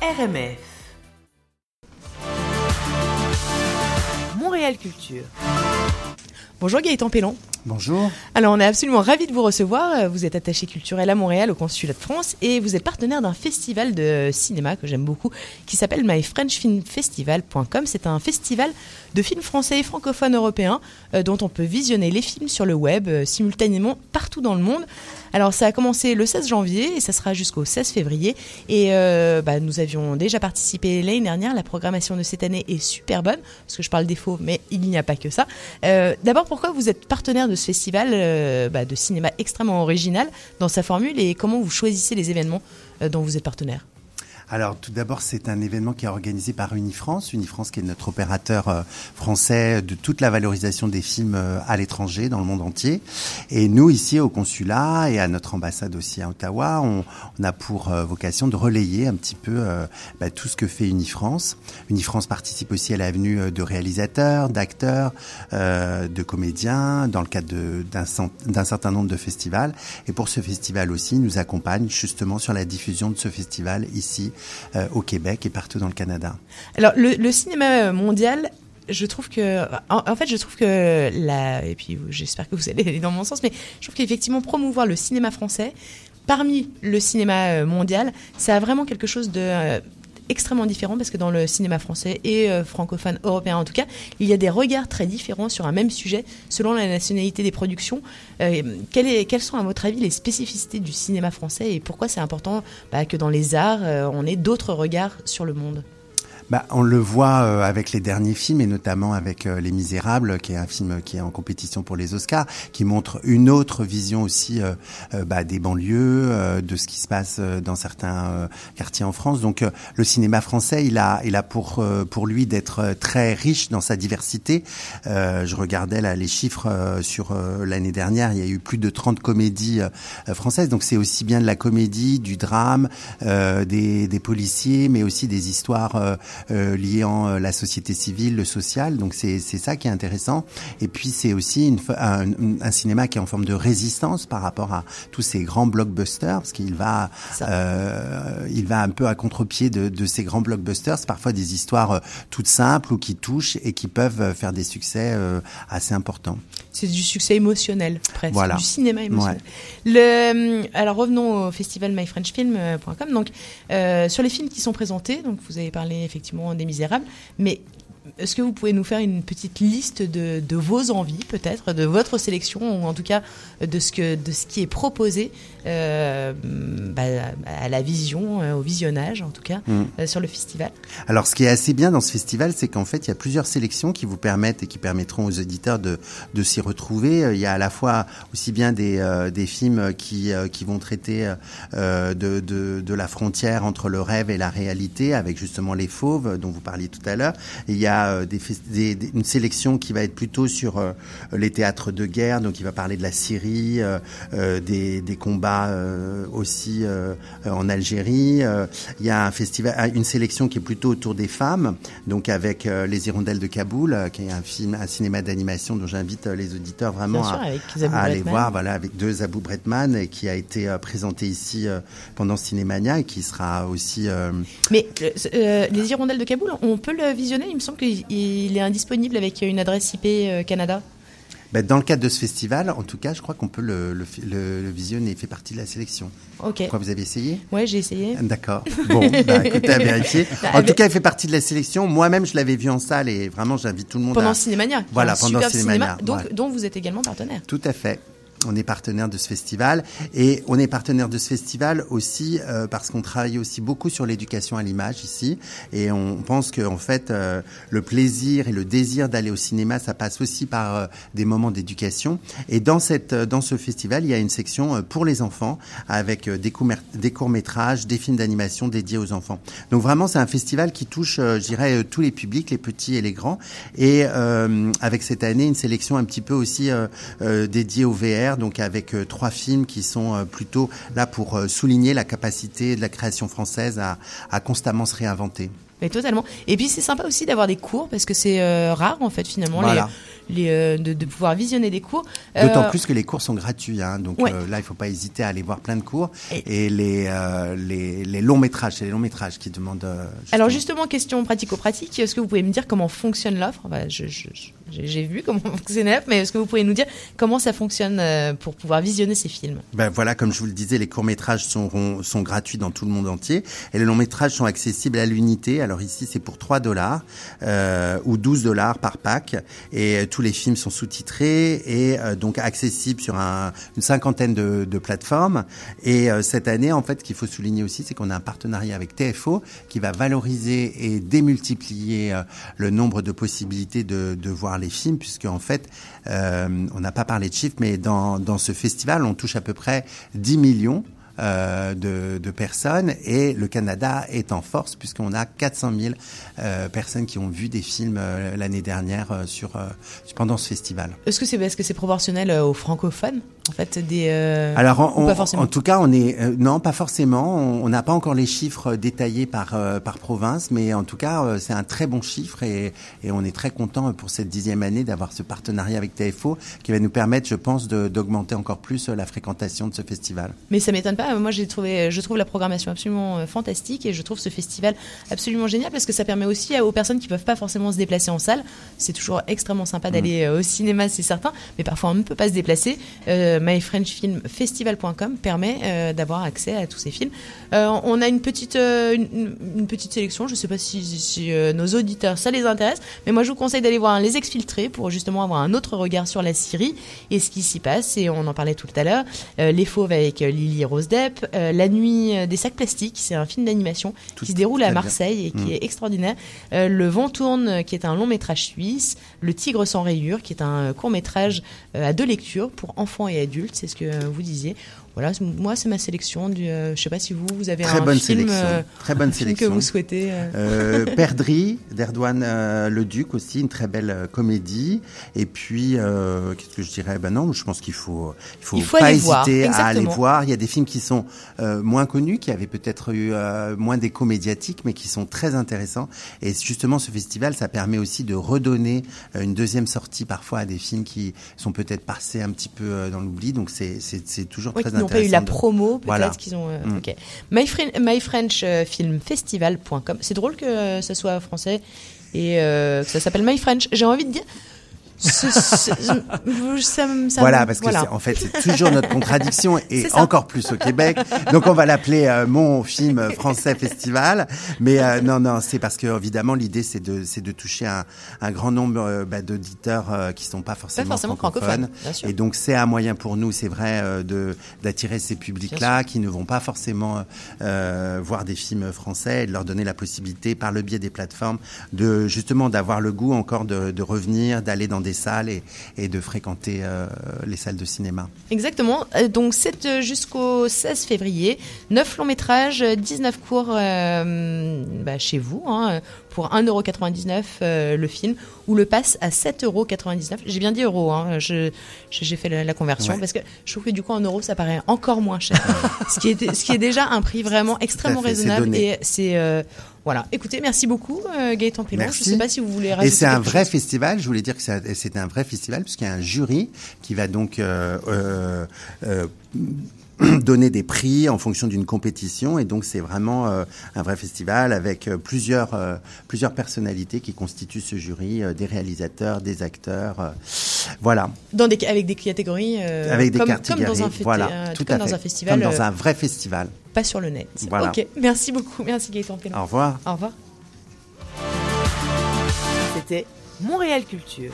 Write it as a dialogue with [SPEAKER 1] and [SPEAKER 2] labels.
[SPEAKER 1] RMF. Montréal Culture.
[SPEAKER 2] Bonjour Gaëtan Pellon.
[SPEAKER 3] Bonjour.
[SPEAKER 2] Alors on est absolument ravis de vous recevoir. Vous êtes attaché culturel à Montréal au Consulat de France et vous êtes partenaire d'un festival de cinéma que j'aime beaucoup qui s'appelle myfrenchfilmfestival.com. C'est un festival de films français et francophones européens euh, dont on peut visionner les films sur le web euh, simultanément partout dans le monde. Alors ça a commencé le 16 janvier et ça sera jusqu'au 16 février. Et euh, bah, nous avions déjà participé l'année dernière. La programmation de cette année est super bonne parce que je parle des faux, mais il n'y a pas que ça. D'abord, pourquoi vous êtes partenaire de ce festival euh, bah, de cinéma extrêmement original dans sa formule et comment vous choisissez les événements euh, dont vous êtes partenaire?
[SPEAKER 3] Alors tout d'abord, c'est un événement qui est organisé par Unifrance, Unifrance qui est notre opérateur euh, français de toute la valorisation des films euh, à l'étranger, dans le monde entier. Et nous, ici au consulat et à notre ambassade aussi à Ottawa, on, a pour euh, vocation de relayer un petit peu bah, tout ce que fait Unifrance. Unifrance participe aussi à la venue de réalisateurs, d'acteurs, euh, de comédiens, dans le cadre d'un certain nombre de festivals. Et pour ce festival aussi, nous accompagne justement sur la diffusion de ce festival ici au Québec et partout dans le Canada.
[SPEAKER 2] Alors, le, cinéma mondial je trouve que, en, fait, je trouve que la, et puis j'espère que vous allez aller dans mon sens, mais je trouve qu'effectivement promouvoir le cinéma français parmi le cinéma mondial, ça a vraiment quelque chose de euh, extrêmement différent parce que dans le cinéma français et euh, francophone européen en tout cas, il y a des regards très différents sur un même sujet selon la nationalité des productions. Euh, quelles, sont à votre avis les spécificités du cinéma français et pourquoi c'est important bah, que dans les arts, euh, on ait d'autres regards sur le monde?
[SPEAKER 3] Bah, on le voit euh, avec les derniers films et notamment avec euh, Les Misérables, qui est un film qui est en compétition pour les Oscars, qui montre une autre vision aussi euh, euh bah, des banlieues, euh, de ce qui se passe dans certains quartiers en France. Donc le cinéma français, il a, il a pour pour lui d'être très riche dans sa diversité. je regardais là les chiffres sur l'année dernière, il y a eu plus de 30 comédies françaises. Donc c'est aussi bien de la comédie, du drame, des, des policiers, mais aussi des histoires euh, liant euh, la société civile, le social. Donc c'est ça qui est intéressant. Et puis c'est aussi une, un, un, cinéma qui est en forme de résistance par rapport à tous ces grands blockbusters, parce qu'il va, euh, il va un peu à contre-pied de, de, ces grands blockbusters. C'est parfois des histoires euh, toutes simples ou qui touchent et qui peuvent faire des succès euh, assez importants.
[SPEAKER 2] C'est du succès émotionnel, presque,
[SPEAKER 3] voilà.
[SPEAKER 2] du cinéma émotionnel. Ouais. Le, alors revenons au festival myfrenchfilm.com. Donc euh, sur les films qui sont présentés, donc vous avez parlé effectivement des Misérables, mais est-ce que vous pouvez nous faire une petite liste de, de vos envies, peut-être, de votre sélection, ou en tout cas de ce, que, de ce qui est proposé euh, bah, à la vision, euh, au visionnage, en tout cas, mm. euh, sur le festival?
[SPEAKER 3] Alors, ce qui est assez bien dans ce festival, c'est qu'en fait, il y a plusieurs sélections qui vous permettent et qui permettront aux auditeurs de, de s'y retrouver. Il y a à la fois aussi bien des, des films qui, qui vont traiter de, de, de la frontière entre le rêve et la réalité, avec justement les fauves dont vous parliez tout à l'heure. Il y a des, des, des, une sélection qui va être plutôt sur euh, les théâtres de guerre, donc il va parler de la Syrie, euh, euh des, combats euh, aussi en Algérie. il y a un festival, une sélection qui est plutôt autour des femmes, donc avec Les Hirondelles de Kaboul, qui est un film, un cinéma d'animation dont j'invite les auditeurs vraiment
[SPEAKER 2] sûr,
[SPEAKER 3] à, à aller voir, voilà, avec deux Abou Bretman, et qui a été présenté ici pendant Cinémania et qui sera aussi.
[SPEAKER 2] Mais Les Hirondelles de Kaboul, on peut le visionner, il me semble que il est indisponible avec une adresse IP euh, Canada
[SPEAKER 3] ben, dans le cadre de ce festival, en tout cas, je crois qu'on peut le, le, le, le, visionner. Il fait partie de la sélection.
[SPEAKER 2] Ok.
[SPEAKER 3] Quoi, vous avez essayé?
[SPEAKER 2] Oui, j'ai essayé.
[SPEAKER 3] D'accord. Bon, bah, écoutez, à vérifier. En tout cas, il fait partie de la sélection. Moi-même, je l'avais vu en salle et vraiment, j'invite tout le monde
[SPEAKER 2] pendant
[SPEAKER 3] à...
[SPEAKER 2] Cinémania.
[SPEAKER 3] Voilà, pendant Cinémania.
[SPEAKER 2] Cinéma, donc, dont vous êtes également partenaire.
[SPEAKER 3] Tout à fait on est partenaire de ce festival et on est partenaire de ce festival aussi euh, parce qu'on travaille aussi beaucoup sur l'éducation à l'image ici et on pense que en fait euh, le plaisir et le désir d'aller au cinéma ça passe aussi par euh, des moments d'éducation. Et dans cette dans ce festival il y a une section pour les enfants avec des, courts, des courts métrages des films d'animation dédiés aux enfants. Donc vraiment c'est un festival qui touche je dirais tous les publics les petits et les grands. Et avec cette année une sélection un petit peu aussi dédiée au VR donc avec trois films qui sont plutôt là pour souligner la capacité de la création française à, à constamment se réinventer.
[SPEAKER 2] Mais totalement. Et puis c'est sympa aussi d'avoir des cours parce que c'est rare en fait finalement les, euh, de, de, pouvoir visionner des cours.
[SPEAKER 3] D'autant euh, plus que les cours sont gratuits, hein, donc euh, là il faut pas hésiter à aller voir plein de cours. Et, les, les, les, longs métrages, c'est les longs métrages qui demandent.
[SPEAKER 2] Alors justement, question pratico-pratique, est-ce que vous pouvez me dire comment fonctionne l'offre? Je, je, j'ai vu comment fonctionnait, mais est-ce que vous pouvez nous dire comment ça fonctionne pour pouvoir visionner ces films?
[SPEAKER 3] Ben voilà, comme je vous le disais, les courts métrages sont, sont gratuits dans tout le monde entier et les longs métrages sont accessibles à l'unité. Alors ici, c'est pour 3 dollars euh, ou 12 dollars par pack et tous les films sont sous-titrés et euh, donc accessibles sur un, une cinquantaine de, de plateformes. Et euh, cette année, en fait, ce qu'il faut souligner aussi, c'est qu'on a un partenariat avec TFO qui va valoriser et démultiplier euh, le nombre de possibilités de, de voir les films, puisque en fait, on n'a pas parlé de chiffres, mais dans, dans ce festival, on touche à peu près 10 millions euh, de, de, personnes et le Canada est en force puisqu'on a 400 000 euh, personnes qui ont vu des films euh, l'année dernière euh, sur pendant ce festival.
[SPEAKER 2] Est-ce que c'est parce que c'est proportionnel aux francophones en fait des
[SPEAKER 3] Alors en, pas forcément. en tout cas on est non pas forcément on n'a pas encore les chiffres détaillés par par province mais en tout cas c'est un très bon chiffre et, et on est très content pour cette dixième année d'avoir ce partenariat avec TFO qui va nous permettre je pense d'augmenter encore plus la fréquentation de ce festival.
[SPEAKER 2] Mais ça m'étonne pas moi, j'ai trouvé, je trouve la programmation absolument euh, fantastique et je trouve ce festival absolument génial parce que ça permet aussi aux personnes qui peuvent pas forcément se déplacer en salle. C'est toujours extrêmement sympa d'aller euh, au cinéma, c'est certain, mais parfois on ne peut pas se déplacer. Euh, myfrenchfilmfestival.com permet euh, d'avoir accès à tous ces films. on a une petite, une, petite sélection. Je sais pas si, si nos auditeurs ça les intéresse, mais moi je vous conseille d'aller voir Les Exfiltrés pour justement avoir un autre regard sur la Syrie et ce qui s'y passe. Et on en parlait tout à l'heure. Les Fauves avec Lily Euh, La nuit des sacs plastiques, c'est un film d'animation qui se déroule à Marseille et qui mm. est extraordinaire. Euh, le vent tourne, qui est un long métrage suisse. Le tigre sans rayures, qui est un court métrage euh, à deux lectures pour enfants et adultes, c'est ce que vous disiez. Voilà, moi c'est ma sélection. Du, euh, je sais pas si vous vous avez
[SPEAKER 3] très
[SPEAKER 2] un
[SPEAKER 3] bonne
[SPEAKER 2] film,
[SPEAKER 3] sélection.
[SPEAKER 2] Euh,
[SPEAKER 3] très bonne sélection
[SPEAKER 2] que vous souhaitez.
[SPEAKER 3] Euh... Perdri d'Erdouane Le Duc aussi, une très belle comédie. Et puis qu'est-ce que je dirais? Ben non, je pense qu'il faut il faut, pas hésiter à aller voir. Il y a des films qui sont moins connus, qui avaient peut-être eu moins d'écho médiatique, mais qui sont très intéressants. Et justement, ce festival, ça permet aussi de redonner une deuxième sortie parfois à des films qui sont peut-être passés un petit peu dans l'oubli. Donc c'est c'est toujours très intéressant
[SPEAKER 2] pas eu la promo, peut-être qu'ils ont. Euh, mm. Ok. MyFrenchFestival.com. C'est drôle que ce soit français et euh, que ça s'appelle My French. J'ai envie de dire,
[SPEAKER 3] voilà, parce que en fait, c'est toujours notre contradiction et encore plus au Québec. Donc, on va l'appeler euh, mon film français festival. Mais euh, non, non, c'est parce que évidemment, l'idée c'est de c'est de toucher un, un grand nombre euh, bah, d'auditeurs qui sont pas forcément, francophones. et donc, c'est un moyen pour nous, c'est vrai, de d'attirer ces publics-là qui ne vont pas forcément voir des films français et de leur donner la possibilité, par le biais des plateformes, de justement d'avoir le goût encore de, de revenir, d'aller dans des salles et, de fréquenter euh, les salles de cinéma.
[SPEAKER 2] Exactement. Euh, donc c'est euh, jusqu'au 16 février. 9 longs métrages, 19 cours bah, chez vous hein, pour 1,99€ le film ou le passe à 7,99€. J'ai bien dit euro, hein, j'ai fait la, conversion parce que je trouve que du coup en euros ça paraît encore moins cher. ce, qui est, ce qui est déjà un prix vraiment extrêmement raisonnable et c'est voilà. Écoutez, merci beaucoup, euh, Gaëtan Pélon. Je ne sais pas si vous voulez rajouter
[SPEAKER 3] Et c'est un vrai festival. Je voulais dire que c'est un vrai festival puisqu'il y a un jury qui va donc euh, euh, euh donner des prix en fonction d'une compétition et donc c'est vraiment euh, un vrai festival avec plusieurs euh, plusieurs personnalités qui constituent ce jury, des réalisateurs, des acteurs, voilà.
[SPEAKER 2] Dans des avec des catégories
[SPEAKER 3] avec des
[SPEAKER 2] comme,
[SPEAKER 3] catégories,
[SPEAKER 2] comme dans un,
[SPEAKER 3] voilà,
[SPEAKER 2] tout à dans un festival,
[SPEAKER 3] comme dans un vrai festival.
[SPEAKER 2] Pas sur le net. Voilà. Ok, merci beaucoup, merci Gaëtan
[SPEAKER 3] Au revoir.
[SPEAKER 2] Au revoir. C'était Montréal Culture.